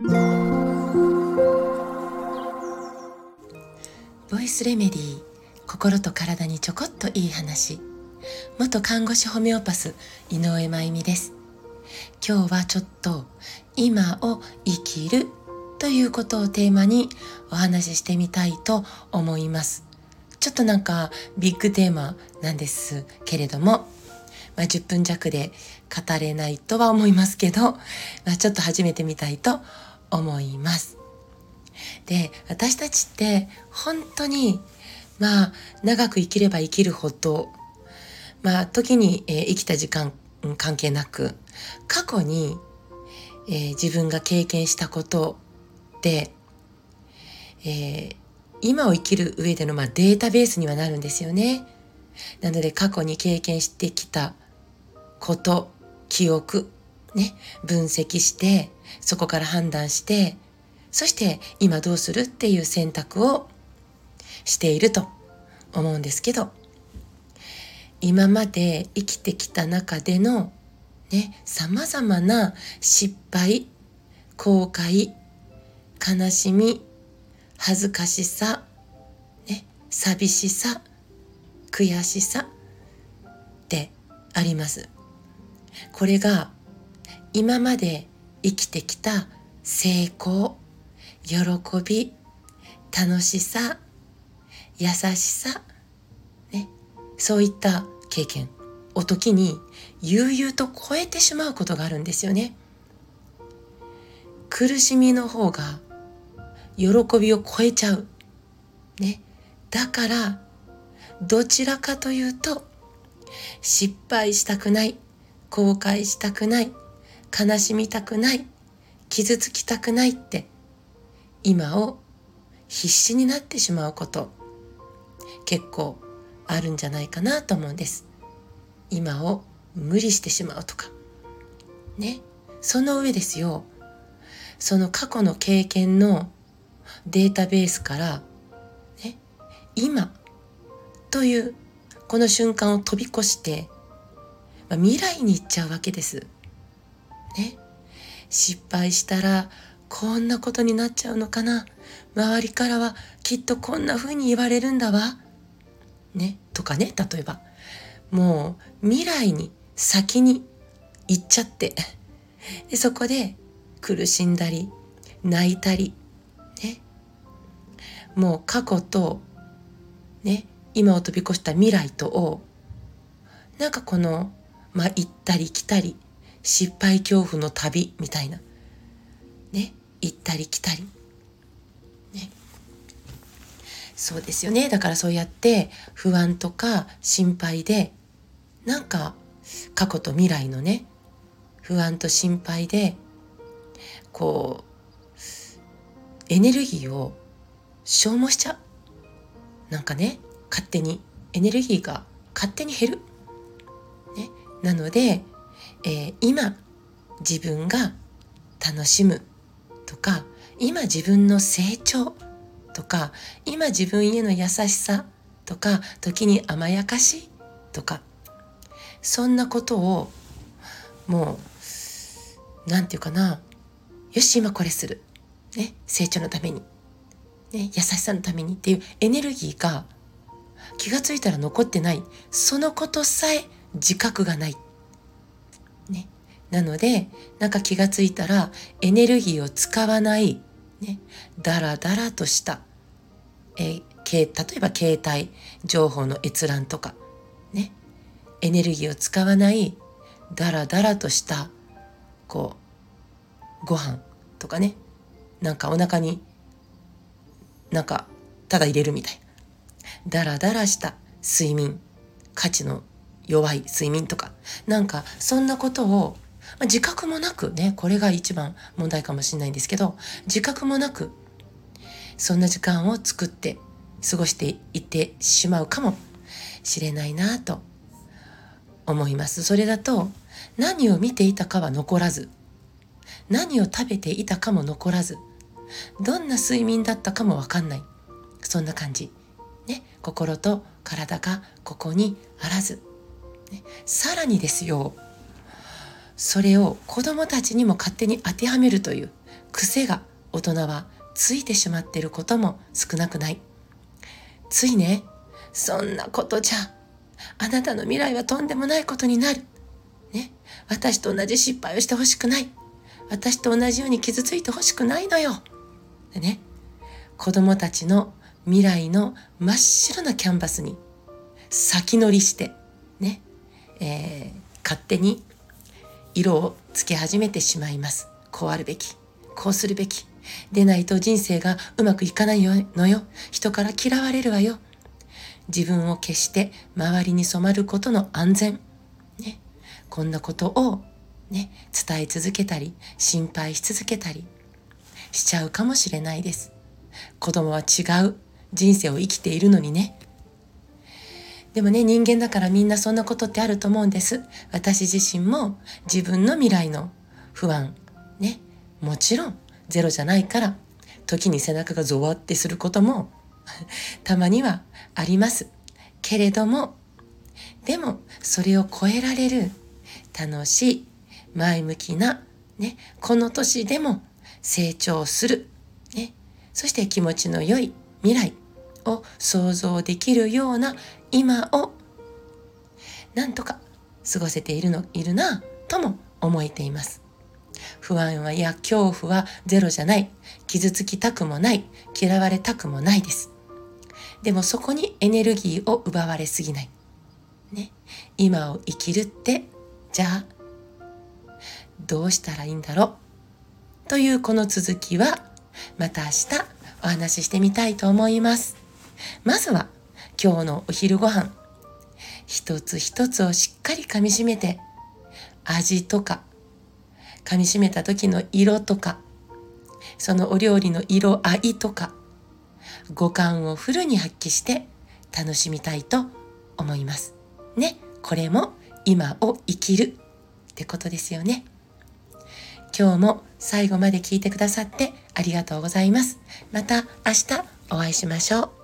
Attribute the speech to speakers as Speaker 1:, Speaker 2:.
Speaker 1: ボイスレメディー心と体にちょこっといい話。元看護師ホメオパス井上真由美です。今日はちょっと今を生きるということをテーマにお話ししてみたいと思います。ちょっとなんかビッグテーマなんですけれども。まあ、10分弱で語れないとは思いますけど、まあ、ちょっと始めてみたいと思います。で、私たちって本当にまあ長く生きれば生きるほどまあ時に、えー、生きた時間関係なく過去に、えー、自分が経験したことで、えー、今を生きる上での、まあ、データベースにはなるんですよね。なので過去に経験してきたこと記憶ね分析してそこから判断してそして今どうするっていう選択をしていると思うんですけど今まで生きてきた中でのね様々な失敗後悔悲しみ恥ずかしさ、ね、寂しさ悔しさってあります。これが今まで生きてきた成功喜び楽しさ優しさ、ね、そういった経験を時に悠々と超えてしまうことがあるんですよね。苦しみの方が喜びを超えちゃう。ね。だからどちらかというと失敗したくない後悔したくない悲しみたくない傷つきたくないって今を必死になってしまうこと結構あるんじゃないかなと思うんです。今を無理してしまうとか。ね。その上ですよ。その過去の経験のデータベースから、ね、今というこの瞬間を飛び越してまあ、未来に行っちゃうわけです。ね。失敗したらこんなことになっちゃうのかな。周りからはきっとこんな風に言われるんだわ。ね。とかね、例えば。もう未来に先に行っちゃって。でそこで苦しんだり、泣いたり、ね。もう過去と、ね、今を飛び越した未来とを、なんかこのまあ、行ったり来たり失敗恐怖の旅みたいな。ね行ったり来たり。ね。そうですよね。だからそうやって不安とか心配でなんか過去と未来のね不安と心配でこうエネルギーを消耗しちゃう。なんかね勝手にエネルギーが勝手に減る。なので、えー、今自分が楽しむとか今自分の成長とか今自分への優しさとか時に甘やかしとかそんなことをもう何て言うかなよし今これする、ね、成長のために、ね、優しさのためにっていうエネルギーが気が付いたら残ってない。そのことさえ自覚がない。ね。なので、なんか気がついたらエネルギーを使わない、ね、だらだらとした、え、例えば携帯情報の閲覧とか、ね、エネルギーを使わない。だらだらとした、こう、ご飯とかね、なんかお腹になんかただ入れるみたいな。だらだらした。睡眠、価値の弱い睡眠とか、なんかそんなことを、まあ、自覚もなくね、これが一番問題かもしれないんですけど、自覚もなく、そんな時間を作って過ごしていってしまうかもしれないなと思います。それだと何を見ていたかは残らず、何を食べていたかも残らず、どんな睡眠だったかもわかんない。そんな感じ。ね、心と体がここにあらず。ね、さらにですよそれを子供たちにも勝手に当てはめるという癖が大人はついてしまっていることも少なくない。ついね、そんなことじゃ、あなたの未来はとんでもないことになる。ね、私と同じ失敗をしてほしくない。私と同じように傷ついてほしくないのよ。でね、子供たちの未来の真っ白なキャンバスに先乗りして、ね、えー、勝手に色をつけ始めてしまいます。こうあるべき。こうするべき。でないと人生がうまくいかないのよ。人から嫌われるわよ。自分を消して周りに染まることの安全。ね。こんなことをね、伝え続けたり、心配し続けたりしちゃうかもしれないです。子供は違う人生を生きているのにね。でもね、人間だからみんなそんなことってあると思うんです。私自身も自分の未来の不安、ね、もちろんゼロじゃないから、時に背中がゾワってすることも たまにはあります。けれども、でもそれを超えられる楽しい前向きな、ね、この年でも成長する、ね、そして気持ちの良い未来。を想像できるような今をなんとか過ごせているのいるなとも思えています。不安はや恐怖はゼロじゃない。傷つきたくもない。嫌われたくもないです。でもそこにエネルギーを奪われすぎない。ね。今を生きるって、じゃあどうしたらいいんだろうというこの続きはまた明日お話ししてみたいと思います。まずは今日のお昼ご飯一つ一つをしっかり噛みしめて味とか噛みしめた時の色とかそのお料理の色合いとか五感をフルに発揮して楽しみたいと思います。ね、これも今を生きるってことですよね。今日も最後まで聞いてくださってありがとうございます。また明日お会いしましょう。